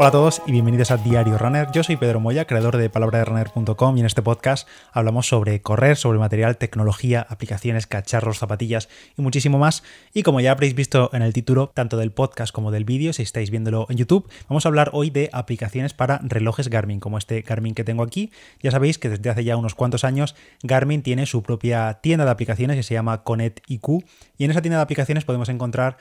Hola a todos y bienvenidos a Diario Runner. Yo soy Pedro Moya, creador de palabraderunner.com y en este podcast hablamos sobre correr, sobre material, tecnología, aplicaciones, cacharros, zapatillas y muchísimo más. Y como ya habréis visto en el título, tanto del podcast como del vídeo, si estáis viéndolo en YouTube, vamos a hablar hoy de aplicaciones para relojes Garmin, como este Garmin que tengo aquí. Ya sabéis que desde hace ya unos cuantos años Garmin tiene su propia tienda de aplicaciones que se llama Connect IQ y en esa tienda de aplicaciones podemos encontrar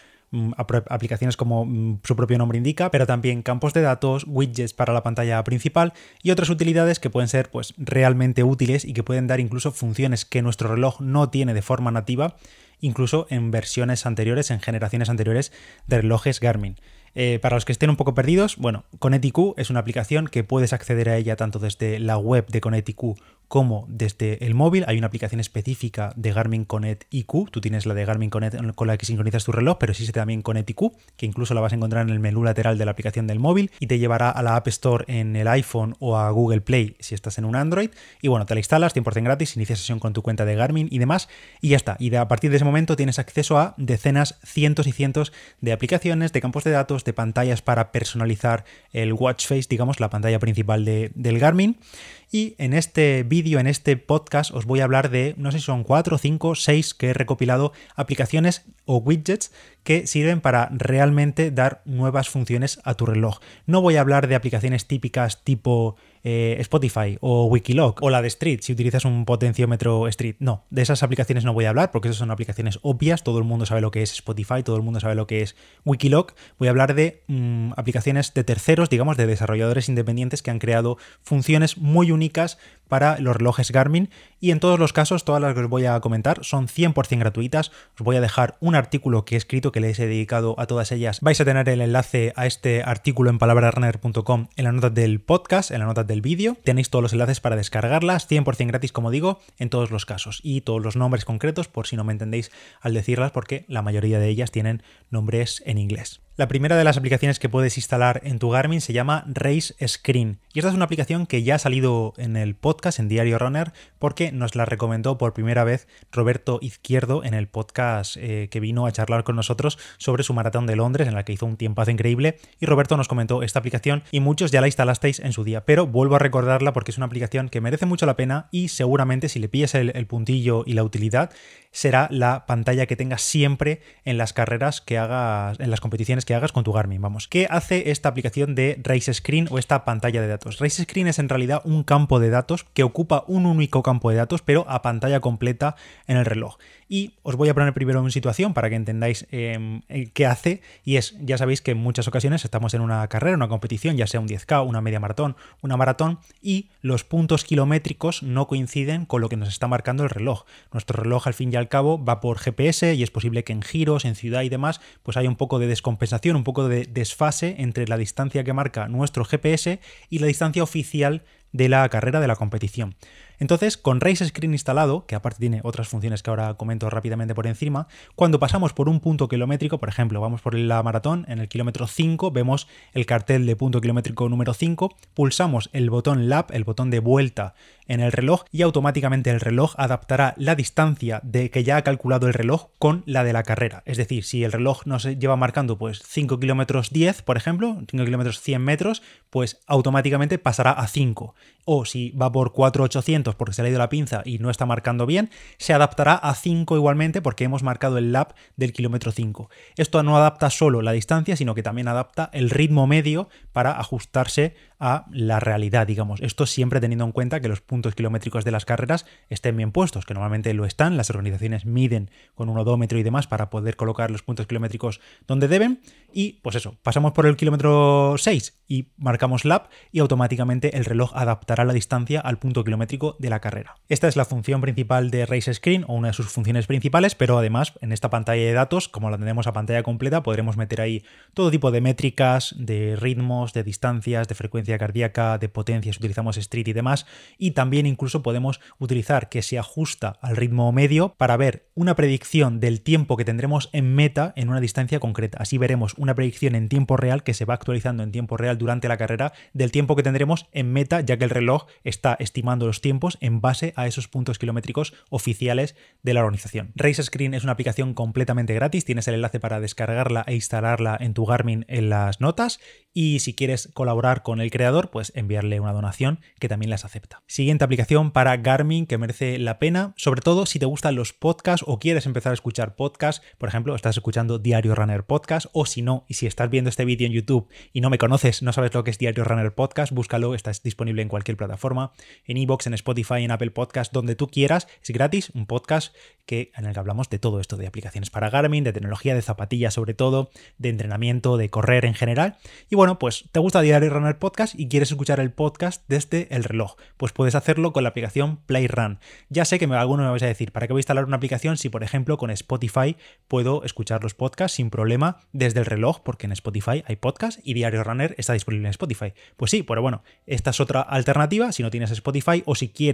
aplicaciones como mm, su propio nombre indica, pero también campos de datos, widgets para la pantalla principal y otras utilidades que pueden ser pues realmente útiles y que pueden dar incluso funciones que nuestro reloj no tiene de forma nativa, incluso en versiones anteriores, en generaciones anteriores de relojes Garmin. Eh, para los que estén un poco perdidos, bueno, Conetiq es una aplicación que puedes acceder a ella tanto desde la web de Conetiq como desde el móvil. Hay una aplicación específica de Garmin Connect IQ. Tú tienes la de Garmin Connect con la que sincronizas tu reloj, pero existe también Connect IQ, que incluso la vas a encontrar en el menú lateral de la aplicación del móvil y te llevará a la App Store en el iPhone o a Google Play si estás en un Android. Y bueno, te la instalas 100% gratis, inicias sesión con tu cuenta de Garmin y demás, y ya está. Y a partir de ese momento tienes acceso a decenas, cientos y cientos de aplicaciones, de campos de datos, de pantallas para personalizar el watch face, digamos, la pantalla principal de, del Garmin. Y en este vídeo, en este podcast, os voy a hablar de, no sé si son 4, 5, 6 que he recopilado aplicaciones o widgets que sirven para realmente dar nuevas funciones a tu reloj. No voy a hablar de aplicaciones típicas tipo eh, Spotify o Wikiloc o la de Street, si utilizas un potenciómetro Street. No, de esas aplicaciones no voy a hablar porque esas son aplicaciones obvias, todo el mundo sabe lo que es Spotify, todo el mundo sabe lo que es Wikiloc. Voy a hablar de mm, aplicaciones de terceros, digamos, de desarrolladores independientes que han creado funciones muy únicas para los relojes Garmin y en todos los casos, todas las que os voy a comentar son 100% gratuitas. Os voy a dejar un artículo que he escrito que les he dedicado a todas ellas. Vais a tener el enlace a este artículo en palabrarunner.com en la nota del podcast, en la nota del vídeo. Tenéis todos los enlaces para descargarlas, 100% gratis como digo, en todos los casos. Y todos los nombres concretos por si no me entendéis al decirlas porque la mayoría de ellas tienen nombres en inglés. La primera de las aplicaciones que puedes instalar en tu Garmin se llama Race Screen. Y esta es una aplicación que ya ha salido en el podcast, en Diario Runner, porque nos la recomendó por primera vez Roberto Izquierdo en el podcast eh, que vino a charlar con nosotros sobre su maratón de Londres, en la que hizo un tiempazo increíble. Y Roberto nos comentó esta aplicación y muchos ya la instalasteis en su día. Pero vuelvo a recordarla porque es una aplicación que merece mucho la pena y seguramente si le pillas el, el puntillo y la utilidad, será la pantalla que tengas siempre en las carreras que hagas, en las competiciones que hagas con tu Garmin. Vamos, ¿qué hace esta aplicación de Race Screen o esta pantalla de datos? Race Screen es en realidad un campo de datos que ocupa un único campo de datos, pero a pantalla completa en el reloj. Y os voy a poner primero en situación para que entendáis em, eh, qué hace. Y es, ya sabéis que en muchas ocasiones estamos en una carrera, una competición, ya sea un 10K, una media maratón, una maratón, y los puntos kilométricos no coinciden con lo que nos está marcando el reloj. Nuestro reloj al fin y al cabo va por GPS y es posible que en giros, en ciudad y demás, pues haya un poco de descompensación, un poco de desfase entre la distancia que marca nuestro GPS y la distancia oficial de la carrera de la competición. Entonces, con Race Screen instalado, que aparte tiene otras funciones que ahora comento rápidamente por encima, cuando pasamos por un punto kilométrico, por ejemplo, vamos por la maratón, en el kilómetro 5 vemos el cartel de punto kilométrico número 5, pulsamos el botón lap, el botón de vuelta en el reloj y automáticamente el reloj adaptará la distancia de que ya ha calculado el reloj con la de la carrera. Es decir, si el reloj nos lleva marcando pues 5 kilómetros 10, por ejemplo, 5 kilómetros 100 metros, pues automáticamente pasará a 5. O si va por 4800 porque se le ha ido la pinza y no está marcando bien, se adaptará a 5 igualmente porque hemos marcado el lap del kilómetro 5. Esto no adapta solo la distancia, sino que también adapta el ritmo medio para ajustarse a la realidad, digamos. Esto siempre teniendo en cuenta que los puntos kilométricos de las carreras estén bien puestos, que normalmente lo están, las organizaciones miden con un odómetro y demás para poder colocar los puntos kilométricos donde deben y pues eso, pasamos por el kilómetro 6 y marcamos lap y automáticamente el reloj adaptará la distancia al punto kilométrico de la carrera. Esta es la función principal de Race Screen o una de sus funciones principales, pero además en esta pantalla de datos, como la tenemos a pantalla completa, podremos meter ahí todo tipo de métricas, de ritmos, de distancias, de frecuencia cardíaca, de potencia si utilizamos Street y demás, y también incluso podemos utilizar que se ajusta al ritmo medio para ver una predicción del tiempo que tendremos en meta en una distancia concreta. Así veremos una predicción en tiempo real que se va actualizando en tiempo real durante la carrera del tiempo que tendremos en meta, ya que el reloj está estimando los tiempos en base a esos puntos kilométricos oficiales de la organización. Race Screen es una aplicación completamente gratis, tienes el enlace para descargarla e instalarla en tu Garmin en las notas y si quieres colaborar con el creador, pues enviarle una donación que también las acepta. Siguiente aplicación para Garmin que merece la pena, sobre todo si te gustan los podcasts o quieres empezar a escuchar podcasts, por ejemplo, estás escuchando Diario Runner Podcast o si no, y si estás viendo este vídeo en YouTube y no me conoces, no sabes lo que es Diario Runner Podcast, búscalo, está disponible en cualquier plataforma, en iVoox, en Spotify, en Apple Podcast, donde tú quieras, es gratis, un podcast que, en el que hablamos de todo esto, de aplicaciones para Garmin, de tecnología, de zapatillas sobre todo, de entrenamiento, de correr en general. Y bueno, pues te gusta Diario Runner Podcast y quieres escuchar el podcast desde el reloj, pues puedes hacerlo con la aplicación PlayRun. Ya sé que alguno me vais a decir, ¿para qué voy a instalar una aplicación si, por ejemplo, con Spotify puedo escuchar los podcasts sin problema desde el reloj? Porque en Spotify hay podcast y Diario Runner está disponible en Spotify. Pues sí, pero bueno, esta es otra alternativa si no tienes Spotify o si quieres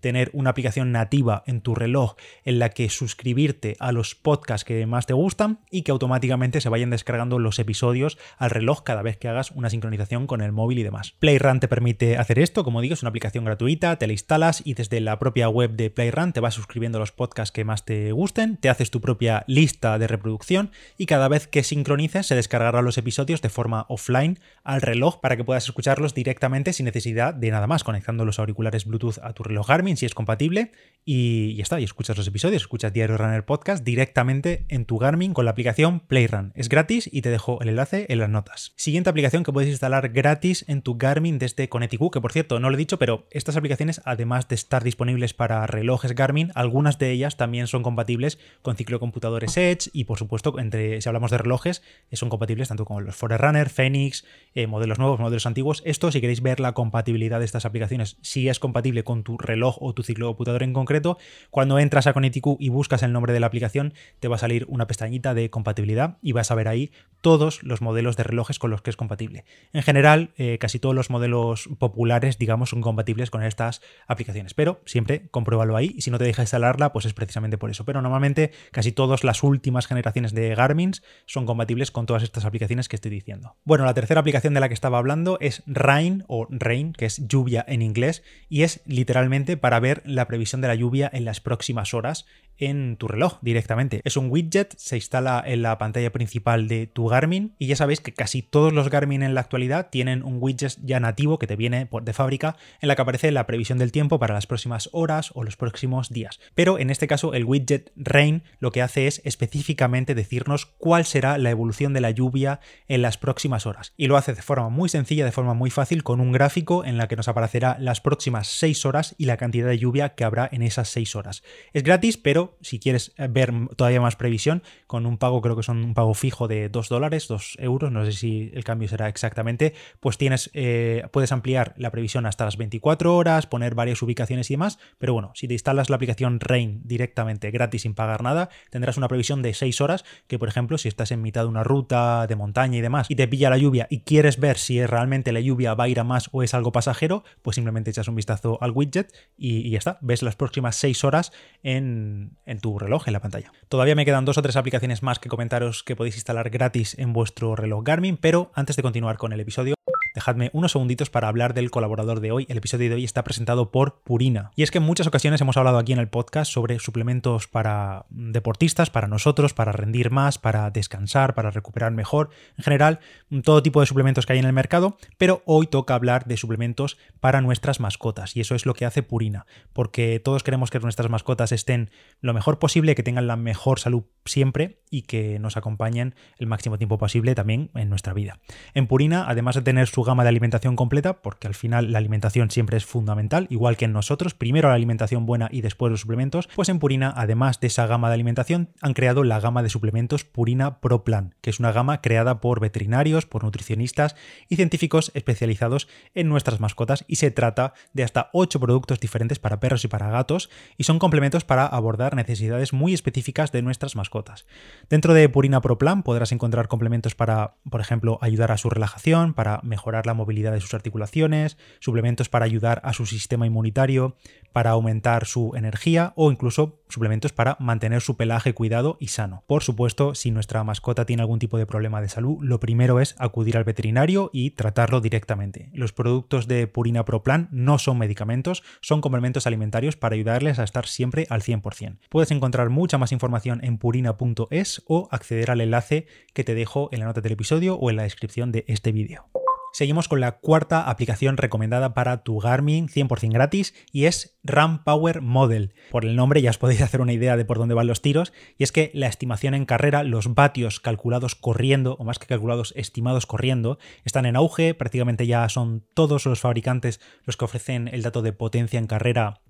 tener una aplicación nativa en tu reloj en la que suscribirte a los podcasts que más te gustan y que automáticamente se vayan descargando los episodios al reloj cada vez que hagas una sincronización con el móvil y demás. PlayRun te permite hacer esto, como digo, es una aplicación gratuita, te la instalas y desde la propia web de PlayRun te vas suscribiendo a los podcasts que más te gusten, te haces tu propia lista de reproducción y cada vez que sincronices se descargarán los episodios de forma offline al reloj para que puedas escucharlos directamente sin necesidad de nada más, conectando los auriculares Bluetooth a tu reloj Garmin si es compatible y ya está, y escuchas los episodios, escuchas Diario Runner Podcast directamente en tu Garmin con la aplicación PlayRun. Es gratis y te dejo el enlace en las notas. Siguiente aplicación que puedes instalar gratis en tu Garmin desde Connecticut, que por cierto, no lo he dicho, pero estas aplicaciones, además de estar disponibles para relojes Garmin, algunas de ellas también son compatibles con ciclocomputadores Edge y por supuesto, entre, si hablamos de relojes, son compatibles tanto con los Forerunner, Phoenix, eh, modelos nuevos, modelos antiguos. Esto, si queréis ver la compatibilidad de estas aplicaciones, si es compatible con tu reloj o tu ciclocomputador en concreto, cuando entras a Connecticut y buscas el nombre de la aplicación, te va a salir una pestañita de compatibilidad y vas a ver ahí todos los modelos de relojes con los que es compatible en general, eh, casi todos los modelos populares, digamos, son compatibles con estas aplicaciones, pero siempre compruébalo ahí y si no te deja instalarla, pues es precisamente por eso. Pero normalmente casi todas las últimas generaciones de Garmin son compatibles con todas estas aplicaciones que estoy diciendo. Bueno, la tercera aplicación de la que estaba hablando es Rain o Rain, que es lluvia en inglés, y es literalmente para ver la previsión de la lluvia en las próximas horas en tu reloj directamente. Es un widget, se instala en la pantalla principal de tu Garmin y ya sabéis que casi todos los Garmin en la actualidad tienen un widget ya nativo que te viene de fábrica en la que aparece la previsión del tiempo para las próximas horas o los próximos días. Pero en este caso el widget Rain lo que hace es específicamente decirnos cuál será la evolución de la lluvia en las próximas horas. Y lo hace de forma muy sencilla, de forma muy fácil, con un gráfico en la que nos aparecerá las próximas 6 horas y la cantidad de lluvia que habrá en esas 6 horas. Es gratis, pero si quieres ver todavía más previsión, con un pago, creo que son un pago fijo de 2 dólares, 2 euros, no sé si el cambio será exactamente, pues tienes, eh, puedes ampliar la previsión hasta las 24 horas, poner varias ubicaciones y demás, pero bueno, si te instalas la aplicación Rain directamente gratis sin pagar nada, tendrás una previsión de 6 horas, que por ejemplo, si estás en mitad de una ruta de montaña y demás, y te pilla la lluvia y quieres ver si realmente la lluvia va a ir a más o es algo pasajero, pues simplemente echas un vistazo al widget y, y ya está, ves las próximas 6 horas en, en tu reloj, en la pantalla. Todavía me quedan dos o tres aplicaciones más que comentaros que podéis instalar gratis en vuestro reloj Garmin, pero antes de continuar con el episodio, dejadme unos segunditos para hablar del colaborador de hoy. El episodio de hoy está presentado por Purina. Y es que en muchas ocasiones hemos hablado aquí en el podcast sobre suplementos para deportistas, para nosotros, para rendir más, para descansar, para recuperar mejor. En general, todo tipo de suplementos que hay en el mercado, pero hoy toca hablar de suplementos para nuestras mascotas. Y eso es lo que hace Purina, porque todos queremos que nuestras mascotas estén lo mejor posible, que tengan la mejor salud siempre y que nos acompañen el máximo tiempo posible también en nuestra vida. En Purina, además de tener su gama de alimentación completa, porque al final la alimentación siempre es fundamental, igual que en nosotros, primero la alimentación buena y después los suplementos, pues en Purina, además de esa gama de alimentación, han creado la gama de suplementos Purina Pro Plan, que es una gama creada por veterinarios, por nutricionistas y científicos especializados en nuestras mascotas y se trata de hasta 8 productos diferentes para perros y para gatos y son complementos para abordar necesidades muy específicas de nuestras mascotas. Dentro de Purina Pro Plan podrás encontrar complementos para, por ejemplo, ayudar a su relajación, para mejorar la movilidad de sus articulaciones, suplementos para ayudar a su sistema inmunitario, para aumentar su energía o incluso suplementos para mantener su pelaje cuidado y sano. Por supuesto, si nuestra mascota tiene algún tipo de problema de salud, lo primero es acudir al veterinario y tratarlo directamente. Los productos de Purina Pro Plan no son medicamentos, son complementos alimentarios para ayudarles a estar siempre al 100%. Puedes encontrar mucha más información en purina.es o acceder al enlace que te dejo en la nota del episodio o en la descripción de este vídeo. Seguimos con la cuarta aplicación recomendada para tu Garmin 100% gratis y es RAM Power Model. Por el nombre ya os podéis hacer una idea de por dónde van los tiros y es que la estimación en carrera, los vatios calculados corriendo o más que calculados estimados corriendo, están en auge, prácticamente ya son todos los fabricantes los que ofrecen el dato de potencia en carrera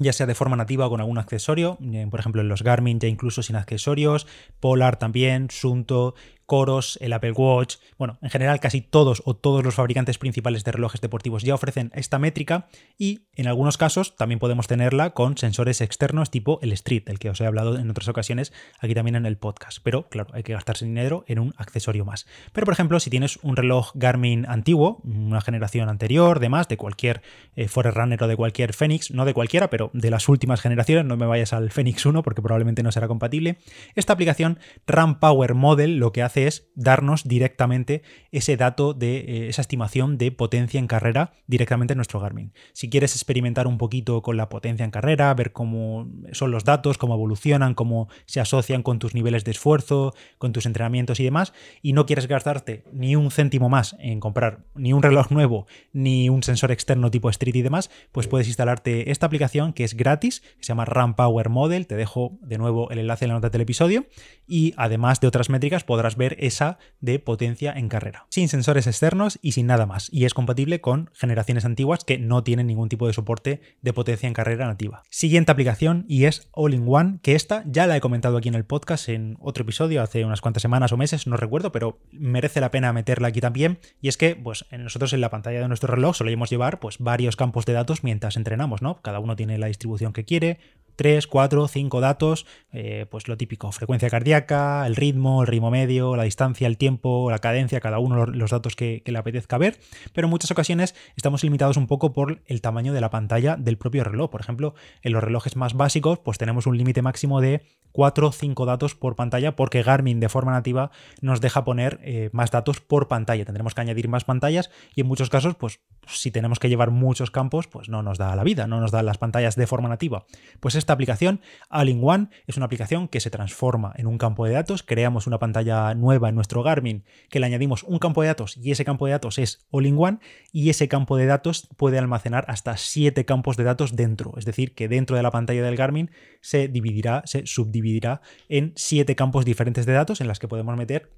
ya sea de forma nativa o con algún accesorio, eh, por ejemplo en los Garmin ya incluso sin accesorios, Polar también, Sunto Coros, el Apple Watch, bueno, en general casi todos o todos los fabricantes principales de relojes deportivos ya ofrecen esta métrica y en algunos casos también podemos tenerla con sensores externos tipo el Street, del que os he hablado en otras ocasiones aquí también en el podcast. Pero claro, hay que gastarse dinero en un accesorio más. Pero por ejemplo, si tienes un reloj Garmin antiguo, una generación anterior, de más, de cualquier eh, Forerunner o de cualquier Fenix, no de cualquiera, pero de las últimas generaciones, no me vayas al Fenix 1 porque probablemente no será compatible, esta aplicación RAM Power Model lo que hace es darnos directamente ese dato de eh, esa estimación de potencia en carrera directamente en nuestro Garmin. Si quieres experimentar un poquito con la potencia en carrera, ver cómo son los datos, cómo evolucionan, cómo se asocian con tus niveles de esfuerzo, con tus entrenamientos y demás, y no quieres gastarte ni un céntimo más en comprar ni un reloj nuevo, ni un sensor externo tipo Street y demás, pues puedes instalarte esta aplicación que es gratis, que se llama RAM Power Model, te dejo de nuevo el enlace en la nota del episodio, y además de otras métricas podrás ver esa de potencia en carrera, sin sensores externos y sin nada más, y es compatible con generaciones antiguas que no tienen ningún tipo de soporte de potencia en carrera nativa. Siguiente aplicación y es All-in-One, que esta ya la he comentado aquí en el podcast en otro episodio hace unas cuantas semanas o meses, no recuerdo, pero merece la pena meterla aquí también, y es que pues nosotros en la pantalla de nuestro reloj solemos llevar pues varios campos de datos mientras entrenamos, ¿no? Cada uno tiene la distribución que quiere, 3, 4, 5 datos, eh, pues lo típico, frecuencia cardíaca, el ritmo, el ritmo medio, la distancia, el tiempo, la cadencia, cada uno los datos que, le apetezca ver, pero en muchas ocasiones estamos limitados un poco por el tamaño de la pantalla del propio reloj. Por ejemplo, en los relojes más básicos, pues tenemos un límite máximo de 4 o 5 datos por pantalla porque Garmin de forma nativa nos deja poner eh, más datos por pantalla. Tendremos que añadir más pantallas y en muchos casos, pues si tenemos que llevar muchos campos, pues no nos da la vida, no nos dan las pantallas de forma nativa. Pues esta aplicación, All-in-One, es una aplicación que se transforma en un campo de datos. Creamos una pantalla nueva en nuestro Garmin que le añadimos un campo de datos y ese campo de datos es All-in-One y ese campo de datos puede almacenar hasta 7 campos de datos dentro. Es decir, que dentro de la pantalla del Garmin se dividirá, se subdividirá dividirá en siete campos diferentes de datos en las que podemos meter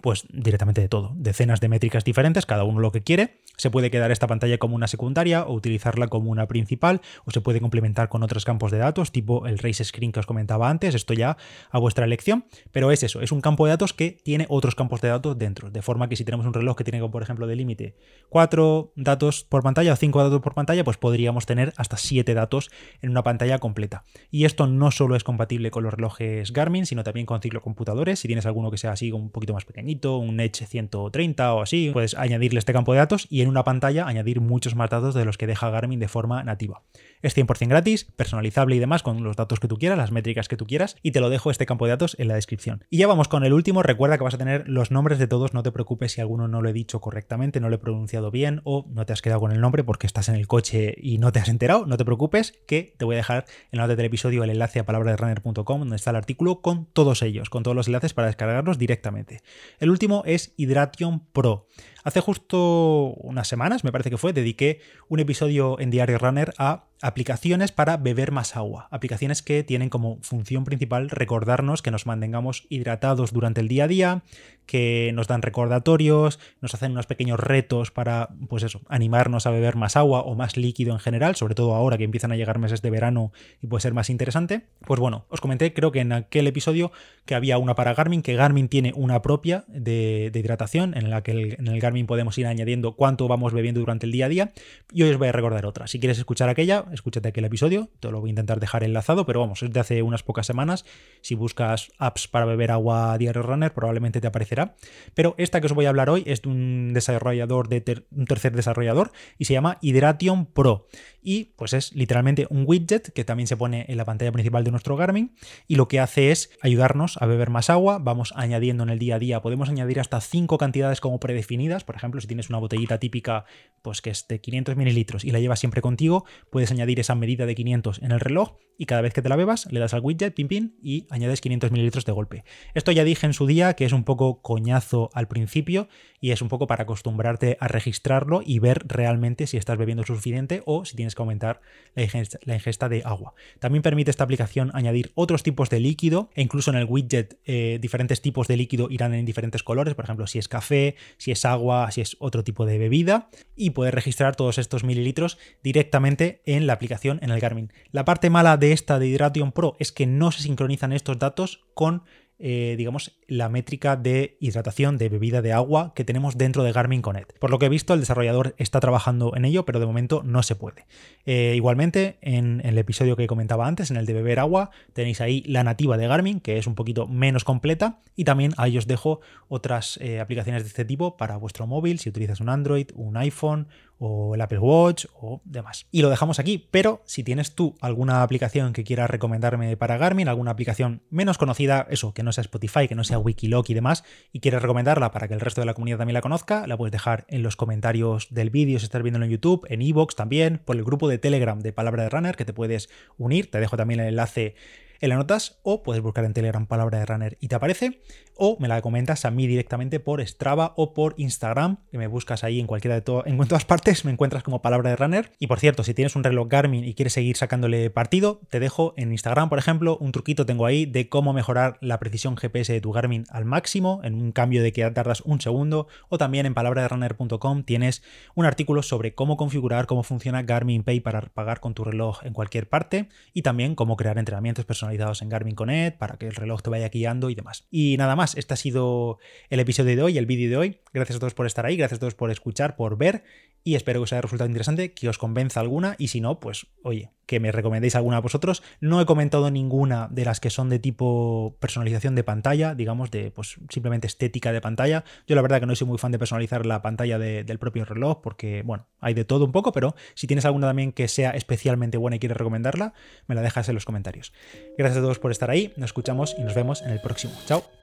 pues directamente de todo, decenas de métricas diferentes, cada uno lo que quiere. Se puede quedar esta pantalla como una secundaria o utilizarla como una principal o se puede complementar con otros campos de datos tipo el race screen que os comentaba antes, esto ya a vuestra elección, pero es eso, es un campo de datos que tiene otros campos de datos dentro, de forma que si tenemos un reloj que tiene por ejemplo de límite 4 datos por pantalla o 5 datos por pantalla, pues podríamos tener hasta 7 datos en una pantalla completa. Y esto no solo es compatible con los relojes Garmin, sino también con ciclocomputadores, si tienes alguno que sea así un poquito más pequeño un Edge 130 o así, puedes añadirle este campo de datos y en una pantalla añadir muchos más datos de los que deja Garmin de forma nativa. Es 100% gratis, personalizable y demás con los datos que tú quieras, las métricas que tú quieras y te lo dejo este campo de datos en la descripción. Y ya vamos con el último, recuerda que vas a tener los nombres de todos, no te preocupes si alguno no lo he dicho correctamente, no lo he pronunciado bien o no te has quedado con el nombre porque estás en el coche y no te has enterado, no te preocupes que te voy a dejar en la nota del episodio el enlace a palabraderunner.com donde está el artículo con todos ellos, con todos los enlaces para descargarlos directamente. El último es Hydration Pro. Hace justo unas semanas, me parece que fue, dediqué un episodio en Diario Runner a aplicaciones para beber más agua. Aplicaciones que tienen como función principal recordarnos que nos mantengamos hidratados durante el día a día, que nos dan recordatorios, nos hacen unos pequeños retos para, pues eso, animarnos a beber más agua o más líquido en general, sobre todo ahora que empiezan a llegar meses de verano y puede ser más interesante. Pues bueno, os comenté creo que en aquel episodio que había una para Garmin, que Garmin tiene una propia de, hidratación en la que en el Garmin Garmin podemos ir añadiendo cuánto vamos bebiendo durante el día a día. Y hoy os voy a recordar otra. Si quieres escuchar aquella, escúchate aquel episodio. Te lo voy a intentar dejar enlazado, pero vamos, es de hace unas pocas semanas. Si buscas apps para beber agua diario runner, probablemente te aparecerá. Pero esta que os voy a hablar hoy es de un desarrollador de un tercer desarrollador y se llama Hydration Pro. Y pues es literalmente un widget que también se pone en la pantalla principal de nuestro Garmin y lo que hace es ayudarnos a beber más agua. Vamos añadiendo en el día a día, podemos añadir hasta cinco cantidades como predefinidas. Por ejemplo, si tienes una botellita típica, pues que es de 500 mililitros y la llevas siempre contigo, puedes añadir esa medida de 500 en el reloj y cada vez que te la bebas le das al widget, pin pin, y añades 500 mililitros de golpe. Esto ya dije en su día que es un poco coñazo al principio y es un poco para acostumbrarte a registrarlo y ver realmente si estás bebiendo suficiente o si tienes que aumentar la ingesta, de agua. También permite esta aplicación añadir otros tipos de líquido e incluso en el widget eh, diferentes tipos de líquido irán en diferentes colores, por ejemplo, si es café, si es agua, si es otro tipo de bebida y puedes registrar todos estos mililitros directamente en la aplicación en el Garmin. La parte mala de esta de Hydration Pro es que no se sincronizan estos datos con eh, digamos, la métrica de hidratación de bebida de agua que tenemos dentro de Garmin Connect. Por lo que he visto, el desarrollador está trabajando en ello, pero de momento no se puede. Eh, igualmente, en, el episodio que comentaba antes, en el de beber agua, tenéis ahí la nativa de Garmin, que es un poquito menos completa, y también ahí os dejo otras eh, aplicaciones de este tipo para vuestro móvil, si utilizas un Android, un iPhone, o el Apple Watch o demás. Y lo dejamos aquí, pero si tienes tú alguna aplicación que quieras recomendarme para Garmin, alguna aplicación menos conocida, eso, que no sea Spotify, que no sea Wikiloc y demás, y quieres recomendarla para que el resto de la comunidad también la conozca, la puedes dejar en los comentarios del vídeo si estás viendo en YouTube, en iVoox también, por el grupo de Telegram de Palabra de Runner que te puedes unir, te dejo también el enlace en las notas o puedes buscar en Telegram palabra de runner y te aparece o me la comentas a mí directamente por Strava o por Instagram, que me buscas ahí en cualquiera de todas, en todas partes me encuentras como palabra de runner. Y por cierto, si tienes un reloj Garmin y quieres seguir sacándole partido, te dejo en Instagram, por ejemplo, un truquito tengo ahí de cómo mejorar la precisión GPS de tu Garmin al máximo en un cambio de que tardas un segundo o también en palabraderunner.com tienes un artículo sobre cómo configurar cómo funciona Garmin Pay para pagar con tu reloj en cualquier parte y también cómo crear entrenamientos personalizados en Garmin Connect para que el reloj te vaya guiando y demás. Y nada más, este ha sido el episodio de hoy, el vídeo de hoy. Gracias a todos por estar ahí, gracias a todos por escuchar, por ver y espero que os haya resultado interesante, que os convenza alguna y si no, pues oye, que me recomendéis alguna a vosotros. No he comentado ninguna de las que son de tipo personalización de pantalla, digamos, de pues simplemente estética de pantalla. Yo la verdad que no soy muy fan de personalizar la pantalla del propio reloj porque, bueno, hay de todo un poco, pero si tienes alguna también que sea especialmente buena y quieres recomendarla, me la dejas en los comentarios. Gracias a todos por estar ahí, nos escuchamos y nos vemos en el próximo. Chao.